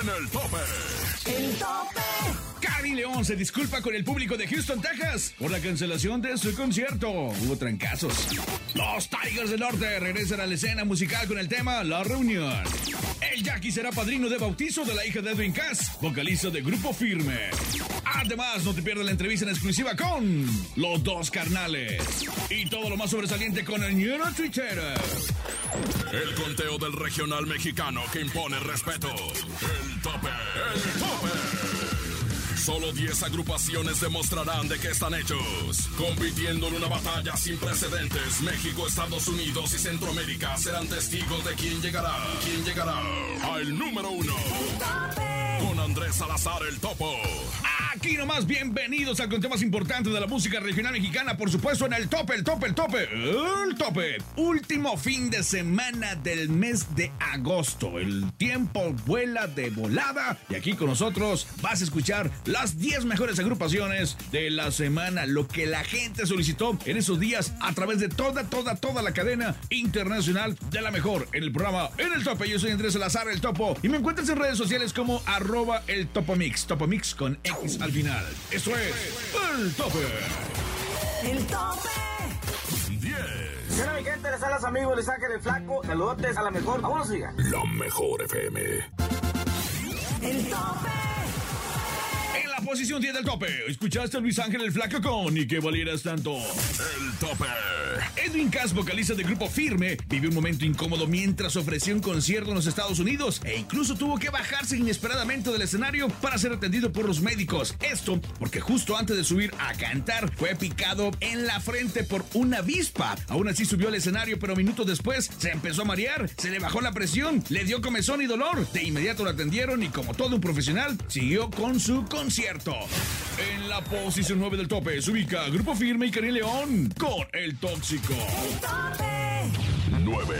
en el tope. El tope. León se disculpa con el público de Houston, Texas, por la cancelación de su concierto. Hubo trancazos. Los Tigers del Norte regresan a la escena musical con el tema La Reunión. El Jackie será padrino de bautizo de la hija de Edwin Cass, vocalista de Grupo Firme. Además, no te pierdas la entrevista en exclusiva con los dos carnales. Y todo lo más sobresaliente con el Ñero Twitter. El conteo del regional mexicano que impone respeto. El tope. El tope. Solo 10 agrupaciones demostrarán de qué están hechos. Compitiendo en una batalla sin precedentes, México, Estados Unidos y Centroamérica serán testigos de quién llegará. ¿Quién llegará? Al número uno. Con Andrés Salazar el Topo. Aquí nomás, bienvenidos al conteo más importante de la música regional mexicana, por supuesto, en el tope, el tope, el tope, el tope. Último fin de semana del mes de agosto. El tiempo vuela de volada y aquí con nosotros vas a escuchar las 10 mejores agrupaciones de la semana, lo que la gente solicitó en esos días a través de toda, toda, toda la cadena internacional de la mejor en el programa En el Tope. Yo soy Andrés Salazar, el Topo, y me encuentras en redes sociales como arroba el Topomix, Topomix con X al final. Eso es el Tope. El tope. 10. Bueno, mi gente, les habla su amigo Les Ángel el Flaco. Saludotes a la mejor. Vámonos, siga. La mejor FM. El tope. Posición 10 del tope, escuchaste a Luis Ángel el Flaco con y que valieras tanto. El tope. Edwin Cass, vocalista del grupo Firme, vivió un momento incómodo mientras ofreció un concierto en los Estados Unidos e incluso tuvo que bajarse inesperadamente del escenario para ser atendido por los médicos. Esto porque justo antes de subir a cantar fue picado en la frente por una avispa. Aún así subió al escenario, pero minutos después se empezó a marear, se le bajó la presión, le dio comezón y dolor. De inmediato lo atendieron y como todo un profesional, siguió con su concierto. En la posición 9 del tope se ubica Grupo Firme y Karim León con El Tóxico. El tope. 9.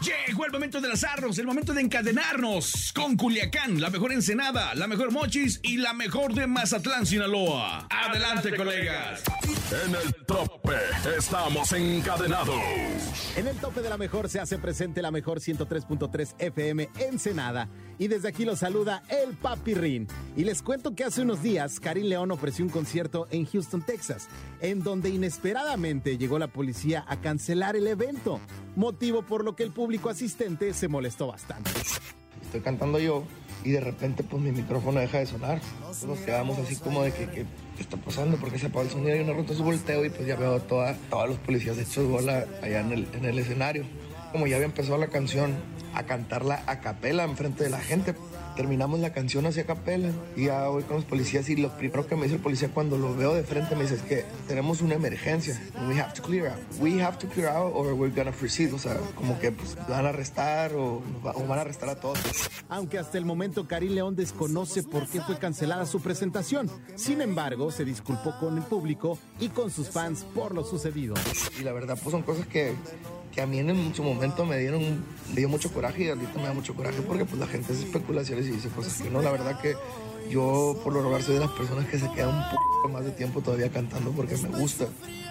Llegó el momento de lanzarnos, el momento de encadenarnos con Culiacán, la mejor Ensenada, la mejor Mochis y la mejor de Mazatlán, Sinaloa. Adelante, colegas. En el tope estamos encadenados. En el tope de la mejor se hace presente la mejor 103.3 FM Ensenada. Y desde aquí los saluda el Papi Rin. Y les cuento que hace unos días Karim León ofreció un concierto en Houston, Texas, en donde inesperadamente llegó la policía a cancelar el evento, motivo por lo que el público asistente se molestó bastante. estoy cantando yo y de repente pues mi micrófono deja de sonar. Nos quedamos así como de que, que, ¿qué está pasando? Porque se apagó el sonido y una rato su volteo y pues ya veo a todos los policías hechos bola allá en el, en el escenario. Como ya había empezado la canción, a cantarla a capela enfrente de la gente. Terminamos la canción así a capela y ya voy con los policías y lo primero que me dice el policía cuando lo veo de frente me dice es que tenemos una emergencia. We have to clear out. We have to clear out or we're gonna proceed. O sea, como que pues, van a arrestar o, o van a arrestar a todos. Aunque hasta el momento Karim León desconoce por qué fue cancelada su presentación. Sin embargo, se disculpó con el público y con sus fans por lo sucedido. Y la verdad, pues son cosas que, que a mí en su momento me dieron, me dio mucho coraje y ahorita me da mucho coraje porque pues la gente hace especulaciones y dice cosas que no. La verdad que yo por lo regular soy de las personas que se quedan un poco más de tiempo todavía cantando porque me gusta.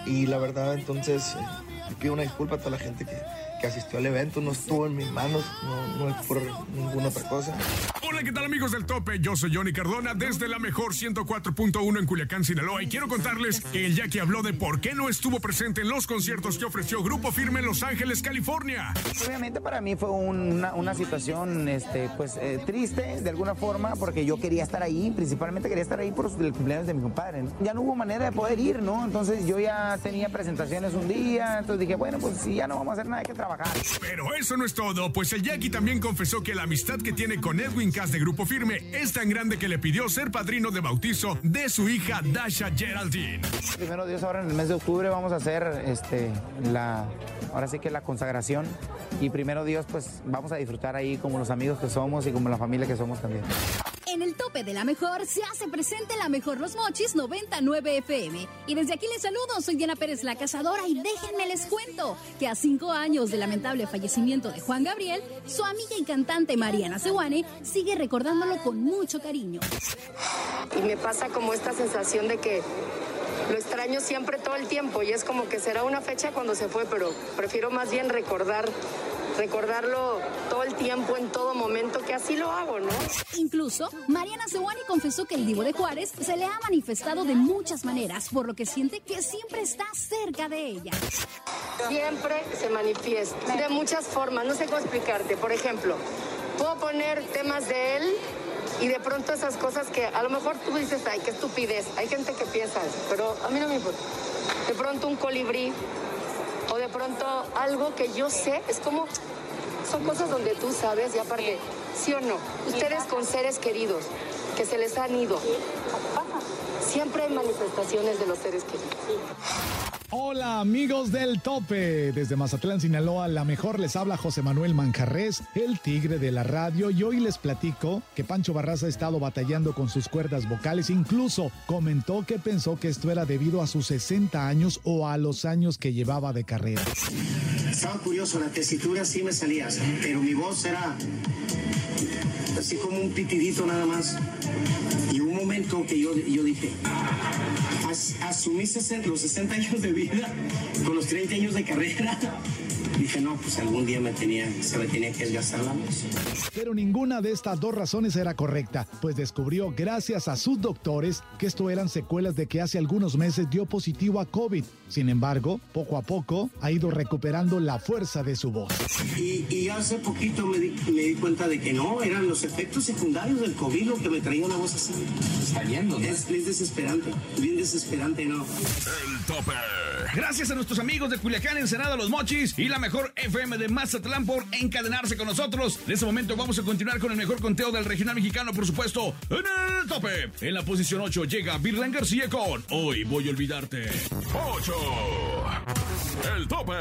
Y la verdad, entonces, eh, pido una disculpa a toda la gente que, que asistió al evento. No estuvo en mis manos, no, no es por ninguna otra cosa. Hola, ¿qué tal amigos del tope? Yo soy Johnny Cardona desde la mejor 104.1 en Culiacán, Sinaloa y quiero contarles que el Jackie habló de por qué no estuvo presente en los conciertos que ofreció Grupo Firme en Los Ángeles, California. Obviamente para mí fue una, una situación este, pues, eh, triste de alguna forma porque yo quería estar ahí, principalmente quería estar ahí por el cumpleaños de mi compadre. ¿no? Ya no hubo manera de poder ir, ¿no? Entonces yo ya tenía presentaciones un día, entonces dije, bueno, pues si ya no vamos a hacer nada, hay que trabajar. Pero eso no es todo, pues el Jackie también confesó que la amistad que tiene con Edwin Cass de Grupo Firme es tan grande que le pidió ser padrino de bautizo de su hija Dasha Geraldine. Primero Dios, ahora en el mes de octubre vamos a hacer este, la, ahora sí que la consagración y primero Dios, pues vamos a disfrutar ahí como los amigos que somos y como la familia que somos también. En el tope de la mejor se hace presente la mejor Los Mochis 99 FM. Y desde aquí les saludo, soy Diana Pérez la Cazadora y déjenme les cuento que a cinco años del lamentable fallecimiento de Juan Gabriel, su amiga y cantante Mariana Sewane sigue recordándolo con mucho cariño. y me pasa como esta sensación de que lo extraño siempre todo el tiempo y es como que será una fecha cuando se fue, pero prefiero más bien recordar recordarlo todo el tiempo, en todo momento, que así lo hago, ¿no? Incluso, Mariana Sewani confesó que el Divo de Juárez se le ha manifestado de muchas maneras, por lo que siente que siempre está cerca de ella. Siempre se manifiesta de muchas formas, no sé cómo explicarte. Por ejemplo, puedo poner temas de él y de pronto esas cosas que a lo mejor tú dices, ay, qué estupidez. Hay gente que piensa eso, pero a mí no me importa. De pronto un colibrí o de pronto algo que yo sé, es como, son cosas donde tú sabes y aparte, sí o no, ustedes con seres queridos que se les han ido, siempre hay manifestaciones de los seres queridos. Hola amigos del tope, desde Mazatlán, Sinaloa, la mejor les habla José Manuel Manjarres, el tigre de la radio, y hoy les platico que Pancho Barraza ha estado batallando con sus cuerdas vocales, incluso comentó que pensó que esto era debido a sus 60 años o a los años que llevaba de carrera. Estaba curioso, la tesitura sí me salía, pero mi voz era así como un pitidito nada más. Momento que yo, yo dije, asumí los 60 años de vida con los 30 años de carrera. Dije, no, pues algún día me tenía, se me tenía que desgastar la voz. Pero ninguna de estas dos razones era correcta, pues descubrió gracias a sus doctores que esto eran secuelas de que hace algunos meses dio positivo a COVID. Sin embargo, poco a poco ha ido recuperando la fuerza de su voz. Y, y hace poquito me di, me di cuenta de que no, eran los efectos secundarios del COVID lo que me traía una voz así. Está yendo, Es, es desesperante, bien desesperante, ¿no? El tope. Gracias a nuestros amigos de Culiacán, Ensenada, Los Mochis y la mejor FM de Mazatlán por encadenarse con nosotros. En este momento vamos a continuar con el mejor conteo del regional mexicano, por supuesto, en el tope. En la posición 8 llega Virlan García con Hoy voy a olvidarte. 8. El tope.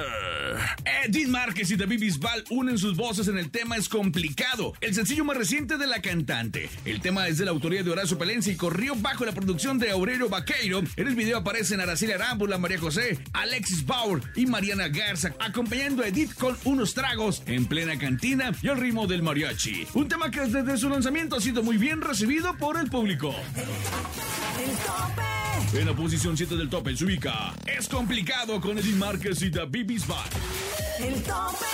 Edith Márquez y David Bisbal unen sus voces en el tema Es Complicado, el sencillo más reciente de la cantante. El tema es de la autoría de Horacio Palencia y corrió bajo la producción de Aurelio Vaqueiro. En el video aparecen Araceli Arámbula, María José, Alexis Bauer y Mariana Garza, acompañando a Edith con unos tragos en plena cantina y al ritmo del mariachi. Un tema que desde su lanzamiento ha sido muy bien recibido por el público. El tope. En la posición 7 del tope se ubica Es Complicado con Edith Márquez y David Bisbal. El tope.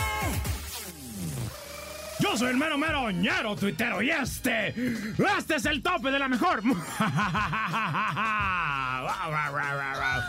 Yo soy el mero mero ñero tuitero y este, este es el tope de la mejor.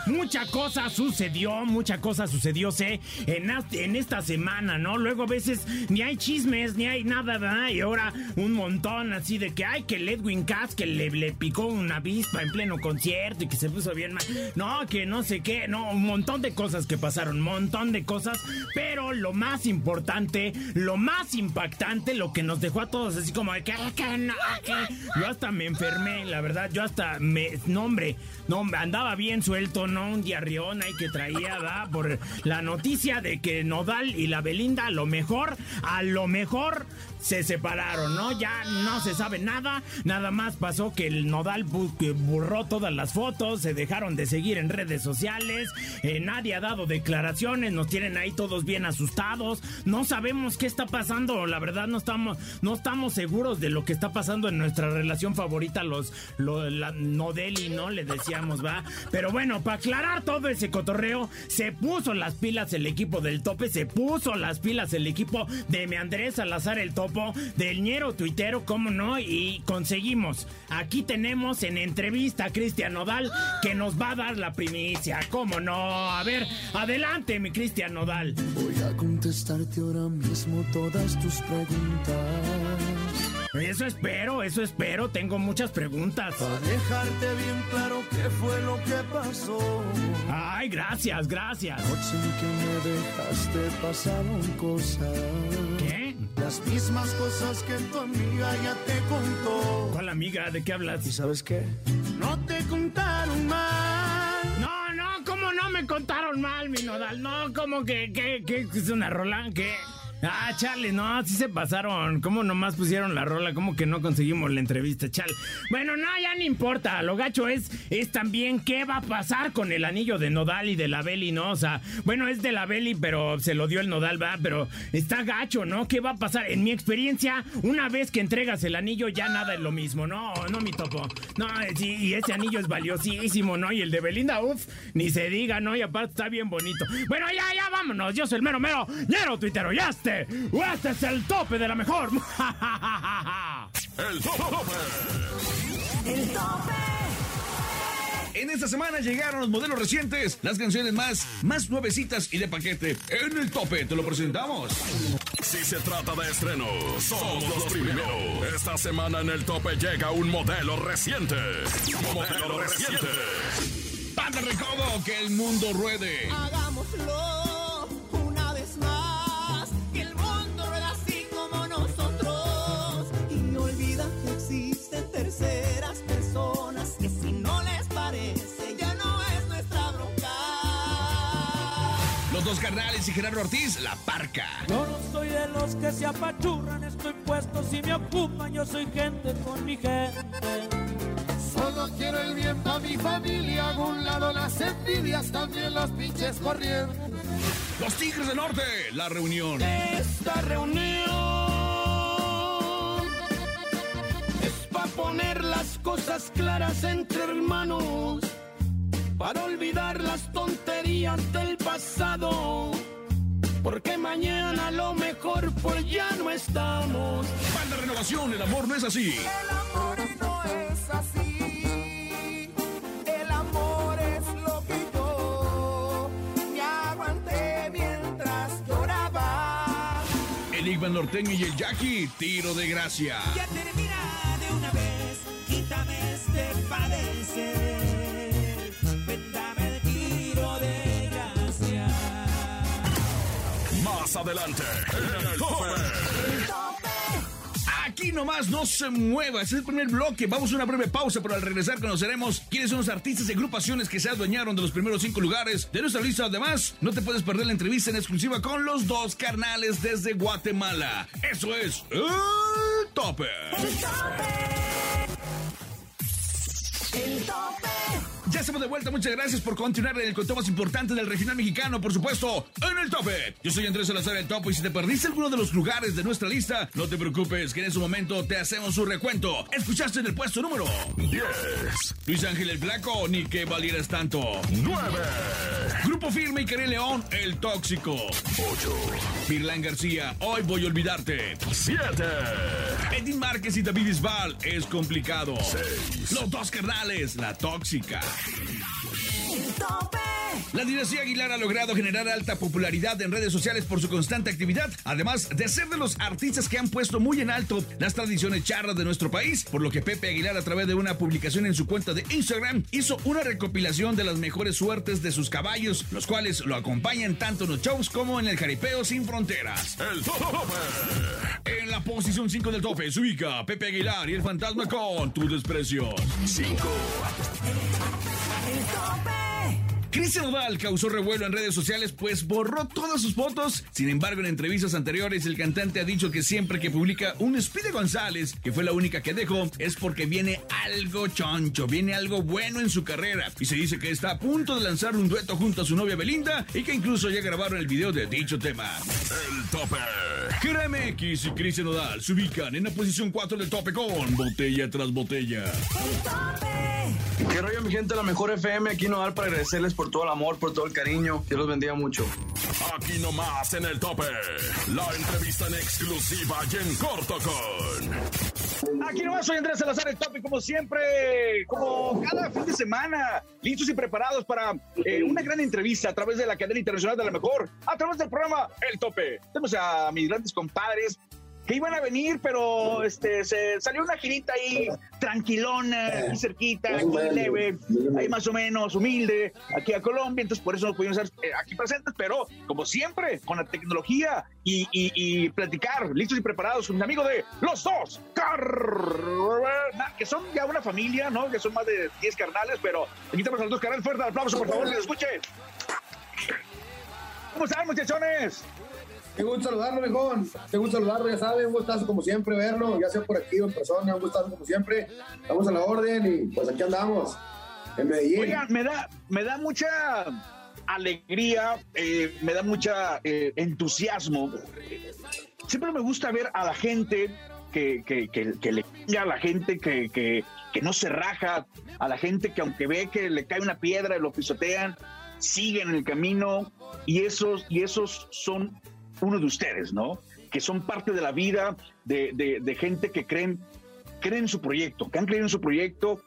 Mucha cosa sucedió, mucha cosa sucedió, sé, en, esta semana, ¿no? Luego a veces ni hay chismes, ni hay nada, ¿verdad? Y ahora un montón así de que, ay, que el Edwin Cass que le, le picó una avispa en pleno concierto y que se puso bien mal. No, que no sé qué, no, un montón de cosas que pasaron, montón de cosas, pero lo más importante, lo más impactante, lo que nos dejó a todos así como de que, que no, que... Yo hasta me enfermé, la verdad, yo hasta me, no hombre, no andaba bien suelto, ¿no? Un diarrión ahí que traía, ¿verdad? Por la noticia de que Nodal y la Belinda a lo mejor, a lo mejor se separaron, ¿no? Ya no se sabe nada, nada más pasó que el Nodal bu- que borró todas las fotos, se dejaron de seguir en redes sociales, eh, nadie ha dado declaraciones, nos tienen ahí todos bien asustados, no sabemos qué está pasando, la verdad no estamos, no estamos seguros de lo que está pasando en nuestra relación favorita, los, lo- la Nodeli, ¿no? Le decíamos, va. Pero bueno, para aclarar todo ese cotorreo, se puso las pilas el equipo del tope, se puso las pilas el equipo de mi Andrés Salazar el topo, del ñero tuitero, cómo no, y conseguimos. Aquí tenemos en entrevista a Cristian Nodal que nos va a dar la primicia, cómo no. A ver, adelante, mi Cristian Nodal. Voy a contestarte ahora mismo todas tus preguntas. Eso espero, eso espero, tengo muchas preguntas. Para dejarte bien claro qué fue lo que pasó. Ay, gracias, gracias. Noche en que me dejaste pasaron cosas. ¿Qué? Las mismas cosas que tu amiga ya te contó. ¿Cuál amiga? ¿De qué hablas? ¿Y sabes qué? No te contaron mal. No, no, ¿cómo no me contaron mal, mi nodal? No, ¿cómo que, que, que es una rola? ¿Qué? Ah, chale, no, sí se pasaron. ¿Cómo nomás pusieron la rola? ¿Cómo que no conseguimos la entrevista, chale? Bueno, no, ya no importa. Lo gacho es, es también qué va a pasar con el anillo de Nodal y de la Beli, ¿no? O sea, bueno, es de la Beli, pero se lo dio el Nodal, ¿va? Pero está gacho, ¿no? ¿Qué va a pasar? En mi experiencia, una vez que entregas el anillo, ya nada es lo mismo. No, no, mi topo. No, eh, sí, y ese anillo es valiosísimo, ¿no? Y el de Belinda, uff, ni se diga, ¿no? Y aparte está bien bonito. Bueno, ya, ya, vámonos. Yo soy el mero, mero, ñero tuitero, ya este. Tope! ¡Este es el tope de la mejor! ¡El tope! El tope. En esta semana llegaron los modelos recientes, las canciones más, más nuevecitas y de paquete. En el tope te lo presentamos. Si se trata de estreno, somos los primeros. Esta semana en el tope llega un modelo reciente. Modelo reciente. Banda Recodo, que el mundo ruede. Hagámoslo Los carnales y Gerardo Ortiz, la parca. Yo no soy de los que se apachurran, estoy puesto si me ocupan, yo soy gente con mi gente. Solo quiero el bien para mi familia, a un lado las envidias, también los pinches corrientes. Los Tigres del Norte, la reunión. Esta reunión es para poner las cosas claras entre hermanos, para olvidar las tonterías del pasado. Porque mañana a lo mejor pues ya no estamos. Banda Renovación, el amor no es así. El amor no es así. El amor es lo que yo me aguanté mientras lloraba. Enigma norteño y el Jackie, tiro de gracia. Ya termina de una vez, quítame este padecer. Adelante, el tope. Aquí nomás no se mueva, es el primer bloque. Vamos a una breve pausa, pero al regresar conoceremos quiénes son los artistas y agrupaciones que se adueñaron de los primeros cinco lugares de nuestra lista. Además, no te puedes perder la entrevista en exclusiva con los dos carnales desde Guatemala. Eso es el tope. El tope. El tope. Ya estamos de vuelta, muchas gracias por continuar en el conteo más importante del regional mexicano, por supuesto, en el tope. Yo soy Andrés Salazar el Topo y si te perdiste alguno de los lugares de nuestra lista, no te preocupes, que en ese momento te hacemos un recuento. Escuchaste en el puesto número 10, Luis Ángel el Blanco, ni que valieras tanto. 9, Grupo Firme y Karim León, El Tóxico. 8, Mirlán García, Hoy voy a olvidarte. 7, Edith Márquez y David Isbal, Es complicado. 6, Los dos carnales, La Tóxica. La dinastía Aguilar ha logrado generar alta popularidad en redes sociales por su constante actividad, además de ser de los artistas que han puesto muy en alto las tradiciones charras de nuestro país, por lo que Pepe Aguilar a través de una publicación en su cuenta de Instagram hizo una recopilación de las mejores suertes de sus caballos, los cuales lo acompañan tanto en los shows como en el jaripeo sin fronteras. el tope. En la posición 5 del tope se ubica Pepe Aguilar y el fantasma con tu desprecio. 5, El tope. Cristian Nodal causó revuelo en redes sociales pues borró todas sus fotos. Sin embargo, en entrevistas anteriores, el cantante ha dicho que siempre que publica un Speedy González, que fue la única que dejó, es porque viene algo choncho, viene algo bueno en su carrera. Y se dice que está a punto de lanzar un dueto junto a su novia Belinda y que incluso ya grabaron el video de dicho tema. el tope. KRMX y Cristian Nodal se ubican en la posición 4 del tope con botella tras botella. El tope. ¿Qué rollo mi gente? La mejor FM aquí no dar para agradecerles por todo el amor, por todo el cariño. Dios los bendiga mucho. Aquí nomás en el tope. La entrevista en exclusiva y en corto con. Aquí nomás soy Andrés Salazar, el tope, como siempre, como cada fin de semana, listos y preparados para eh, una gran entrevista a través de la cadena internacional de la mejor, a través del programa El Tope. Tenemos a mis grandes compadres que iban a venir, pero este se salió una girita ahí tranquilona, aquí cerquita, aquí leve, ahí más o menos humilde, aquí a Colombia, entonces por eso no pudimos estar eh, aquí presentes, pero como siempre, con la tecnología y, y- y platicar, listos y preparados con mis amigos de los dos carnales, que son ya una familia, ¿no? Que son más de 10 carnales, pero aquí tenemos a los dos carnales, fuerte aplauso, por favor, que se escuche. ¿Cómo están, muchachones? Qué gusto saludarlo, viejón. Qué gusto saludarlo, ya saben, un gustazo como siempre verlo, ya sea por aquí o en persona, un gustazo como siempre. Estamos a la orden y pues aquí andamos, en Medellín. Oigan, me da, me da mucha alegría, eh, me da mucha eh, entusiasmo. Siempre me gusta ver a la gente que, que, que, le chinga, a la gente que, que, que no se raja, a la gente que aunque ve que le cae una piedra y lo pisotean, siguen el camino y esos, y esos son uno de ustedes, ¿no? Que son parte de la vida de, de- de gente que creen, creen en su proyecto, que han creído en su proyecto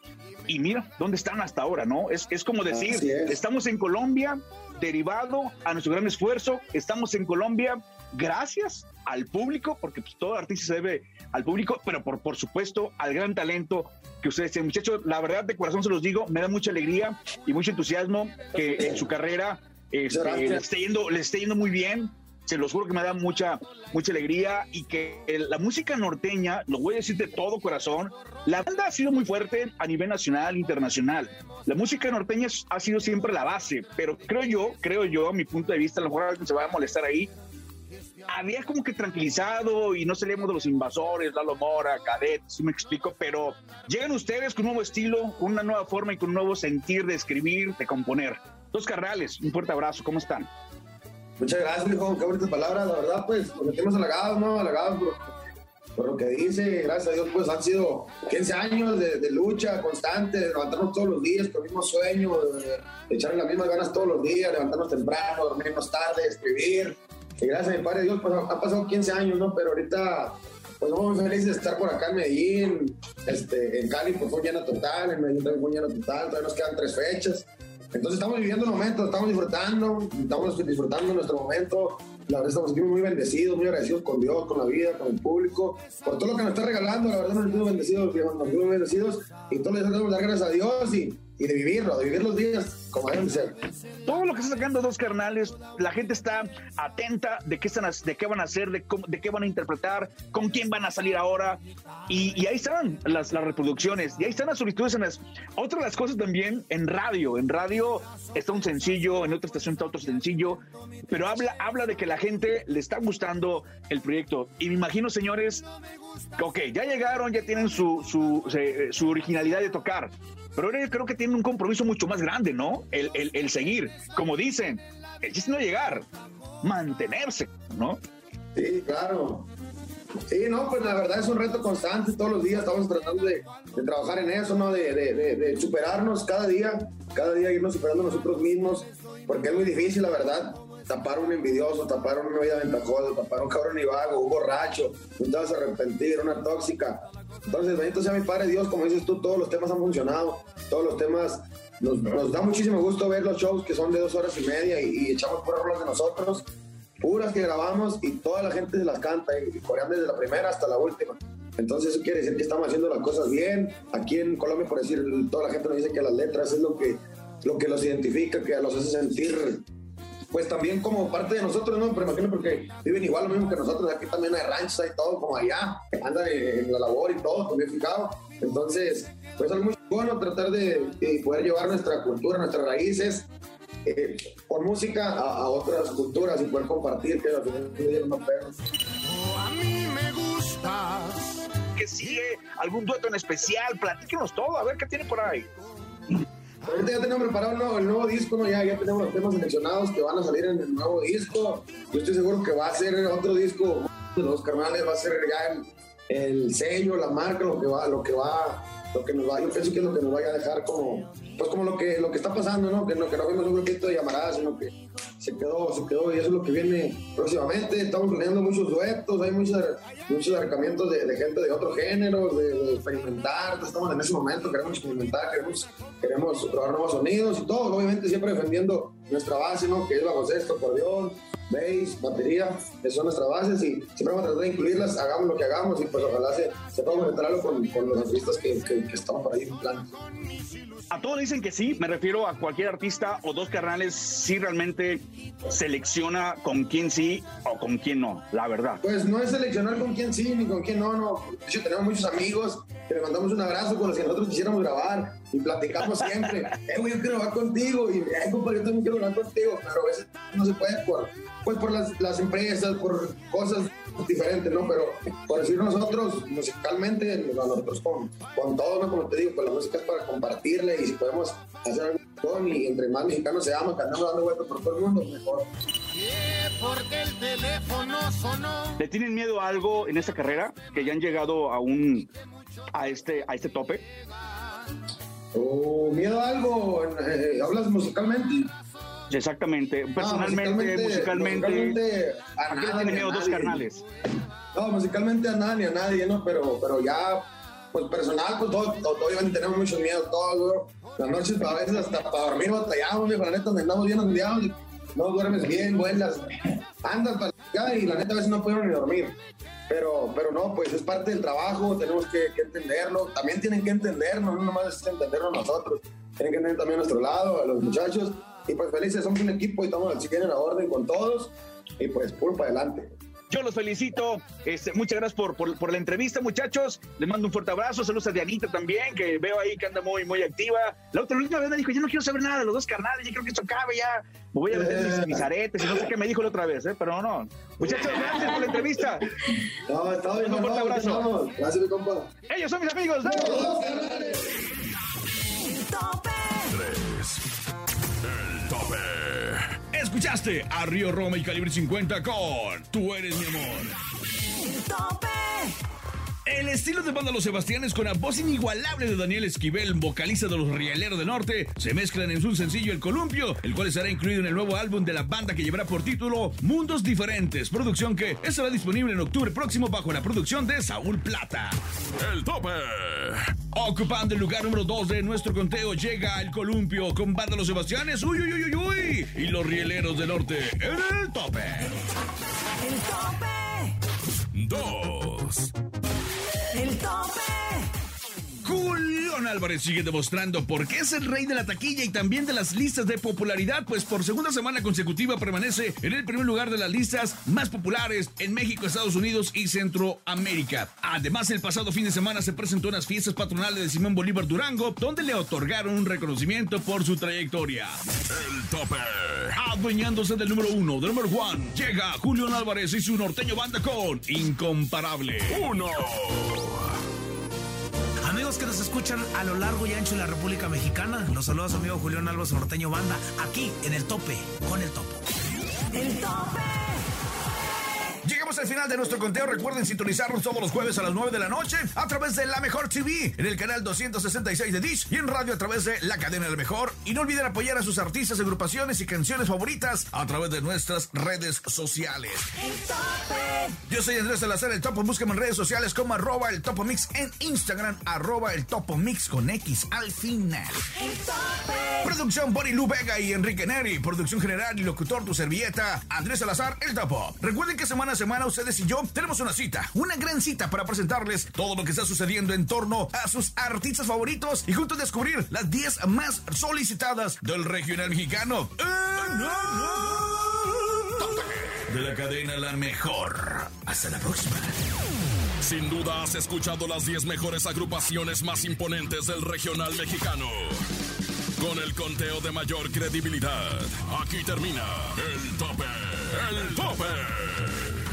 y mira dónde están hasta ahora, ¿no? Es, es como decir, es. estamos en Colombia derivado a nuestro gran esfuerzo, estamos en Colombia gracias al público, porque pues, todo artista se debe al público, pero por, por supuesto al gran talento que ustedes tienen. Muchachos, la verdad de corazón se los digo, me da mucha alegría y mucho entusiasmo que en su carrera este, le, esté yendo, le esté yendo muy bien. Se los juro que me da mucha, mucha alegría y que el- la música norteña, lo voy a decir de todo corazón, la banda ha sido muy fuerte a nivel nacional, internacional. La música norteña ha sido siempre la base, pero creo yo, creo yo, a mi punto de vista, a lo mejor alguien se va a molestar ahí, había como que tranquilizado y no salíamos de los invasores, Lalo Mora, Cadet, si me explico, pero llegan ustedes con un nuevo estilo, con una nueva forma y con un nuevo sentir de escribir, de componer. Dos carrales, un fuerte abrazo, ¿cómo están? Muchas gracias, hijo. Qué bonitas palabras. La verdad, pues, nos sentimos halagados, ¿no? Halagados por, por lo que dice. Gracias a Dios, pues, han sido 15 años de, de lucha constante, de levantarnos todos los días con el mismo sueño, de, de echarle las mismas ganas todos los días, levantarnos temprano, dormirnos tarde, escribir. Y gracias a mi padre Dios, pues, han pasado 15 años, ¿no? Pero ahorita, pues, estamos muy felices de estar por acá en Medellín. Este, en Cali, pues, fue un lleno total. En Medellín también fue un lleno total. Todavía nos quedan tres fechas. Entonces estamos viviendo el momento, estamos disfrutando, estamos disfrutando nuestro momento. La verdad estamos aquí muy bendecidos, muy agradecidos con Dios, con la vida, con el público, por todo lo que nos está regalando. La verdad nos sentimos bendecidos, nos sentimos bendecidos y todos les debemos dar gracias a Dios y, y de vivirlo, de vivir los días como deben ser. Todo lo que está sacando dos carnales, la gente está atenta de qué, están, de qué van a hacer, de, cómo- de qué van a interpretar, con quién van a salir ahora. Y, y ahí están las, las reproducciones, y ahí están las solicitudes en las... Otra de las cosas también en radio. En radio está un sencillo, en otra estación está otro sencillo, pero habla, habla de que la gente le está gustando el proyecto. Y me imagino, señores, ok, ya llegaron, ya tienen su, su, su originalidad de tocar, pero creo que tienen un compromiso mucho más grande, ¿no? El, el- el seguir, como dicen, el chiste no llegar, mantenerse, ¿no? Sí, claro. Sí, no, pues la verdad es un reto constante, todos los días estamos tratando de, trabajar en eso, ¿no? De, de- de- superarnos cada día, cada día irnos superando nosotros mismos, porque es muy difícil, la verdad, tapar un envidioso, tapar una vida ventajosa, tapar un cabrón y vago, un borracho, un te vas a arrepentir, una tóxica. Entonces, bendito sea mi Padre Dios, como dices tú, todos los temas han funcionado, todos los temas, nos, nos da muchísimo gusto ver los shows que son de dos horas y media y, y echamos puras rolas de nosotros puras que grabamos y toda la gente se las canta y corean desde la primera hasta la última. Entonces eso quiere decir que estamos haciendo las cosas bien. Aquí en Colombia, por decir, toda la gente nos dice que las letras es lo que, lo que los identifica, que los hace sentir pues también como parte de nosotros, ¿no? Pero imagino porque viven igual lo mismo que nosotros, aquí también hay ranchos, hay todo como allá, andan en, la labor y todo, también fijado. Entonces, pues es muy bueno tratar de, de poder llevar nuestra cultura, nuestras raíces, eh, con música a, a otras culturas y poder compartir, que al final día no pegan. A mí me gustas. ¿Qué sigue? ¿Algún dueto en especial? Platíquenos todo, a ver qué tiene por ahí. Ahorita ya tenemos preparado el nuevo, el nuevo disco, ¿no? ya, ya tenemos los temas seleccionados que van a salir en el nuevo disco. Yo estoy seguro que va a ser otro disco de los carnales, va a ser ya el, el sello, la marca, lo que va, lo que va, lo que nos va, yo pienso que es lo que nos vaya a dejar como, pues como lo que, lo que está pasando, ¿no? Que no, que no fuimos un grupito de llamaradas, sino que se quedó, se quedó y eso es lo que viene próximamente. Estamos planeando muchos duetos, hay muchos, muchos acercamientos de, de gente de otro género, de, de experimentar. Estamos en ese momento, queremos experimentar, queremos, queremos probar nuevos sonidos y todo, obviamente siempre defendiendo nuestra base, ¿no? Que es bajo sexto, acordeón, bass, batería, esas son nuestras bases y siempre vamos a tratar de incluirlas, hagamos lo que hagamos y pues ojalá se, se pueda conectar algo con, con los artistas que, que, que estamos por ahí en plan. A todos dicen que sí, me refiero a cualquier artista o dos carnales, si realmente selecciona con quién sí o con quién no, la verdad. Pues no es seleccionar con quién sí ni con quién no, no. De hecho, tenemos muchos amigos que le mandamos un abrazo con los que nosotros quisiéramos grabar y platicamos siempre. eh, güey, yo quiero grabar contigo y, eh, compadre, yo también quiero grabar contigo, pero a veces no se puede por, pues por las, las empresas, por cosas diferentes, ¿no? Pero por decir nosotros, musicalmente, nosotros con, con todo, ¿no? Como te digo, pues la música es para compartirla y si podemos hacer algo con y entre más mexicanos seamos, que andamos dando vueltas por todo el mundo, mejor. Porque el teléfono sonó. ¿Le tienen miedo a algo en esta carrera? Que ya han llegado a un a este a este tope. ¿O miedo a algo? Eh, ¿Hablas musicalmente? Exactamente. Personalmente, musicalmente. musicalmente, a ¿A qué le nada, tienen ni a dos nadie. carnales? No, musicalmente a nada ni a nadie, ¿no? Pero, pero ya, pues personal, pues todo, todo- obviamente tenemos mucho miedo, todos. Las noches a veces hasta para dormir batallamos, viejo, la neta, andamos bien ondeados y no duermes bien, vuelas, andas para y la neta a veces no puedo ni dormir. Pero, pero no, pues es parte del trabajo, tenemos que, entenderlo. También tienen que entendernos, no nomás es entendernos nosotros. Tienen que entender también a nuestro lado, a los muchachos. Y pues felices, somos un equipo y estamos al 100 en la orden con todos. Y pues puro para adelante. Yo los felicito. Este, muchas gracias por, por, por la entrevista, muchachos. Les mando un fuerte abrazo. Saludos a Dianita también, que veo ahí que anda muy, muy activa. La otra la última vez me dijo, yo no quiero saber nada de los dos carnales, yo creo que esto acabe ya. Me voy a meter mis, mis aretes y no sé qué me dijo la otra vez, ¿eh? pero no, no. Muchachos, gracias por la entrevista. No, está bien, Un fuerte abrazo. Gracias, mi compa. Ellos son mis amigos. de- Escuchaste a Río Roma y Calibre 50 con Tú eres mi amor. El estilo de banda Los Sebastianes con la voz inigualable de Daniel Esquivel, vocalista de los Rieleros del Norte, se mezclan en su sencillo El Columpio, el cual estará incluido en el nuevo álbum de la banda que llevará por título Mundos Diferentes, producción que estará disponible en octubre próximo bajo la producción de Saúl Plata. El tope. Ocupando el lugar número 2 de nuestro conteo llega El Columpio con banda Los Sebastianes, uy, uy, uy, uy, uy, y los Rieleros del Norte en el tope. El tope. Dos. El tope. Julián Álvarez sigue demostrando por qué es el rey de la taquilla y también de las listas de popularidad, pues por segunda semana consecutiva permanece en el primer lugar de las listas más populares en México, Estados Unidos y Centroamérica. Además, el pasado fin de semana se presentó en las fiestas patronales de Simón Bolívar Durango, donde le otorgaron un reconocimiento por su trayectoria. El tope. Adueñándose del número uno, del número one, llega Julián Álvarez y su norteño banda con Incomparable. Uno. Amigos que nos escuchan a lo largo y ancho de la República Mexicana, los saluda su amigo Julián Álvarez Norteño Banda, aquí en el tope, con el topo. El tope. Llegamos al final de nuestro conteo. Recuerden sintonizarnos todos los jueves a las 9 de la noche a través de La Mejor TV, en el canal 266 de Dish y en radio a través de la cadena La Mejor. Y no olviden apoyar a sus artistas, agrupaciones y canciones favoritas a través de nuestras redes sociales. Yo soy Andrés Salazar, el Topo. Búsqueme en redes sociales como arroba el Topo Mix en Instagram, arroba el Topo Mix con X al final. Producción Bonnie Lu Vega y Enrique Neri. Producción general y locutor tu servilleta, Andrés Salazar, el Topo. Recuerden que semana a semana ustedes y yo tenemos una cita, una gran cita para presentarles todo lo que está sucediendo en torno a sus artistas favoritos y juntos descubrir las 10 más solicitadas del regional mexicano. De la cadena La Mejor. Hasta la próxima. Sin duda has escuchado las 10 mejores agrupaciones más imponentes del regional mexicano. Con el conteo de mayor credibilidad, aquí termina el tope, el tope.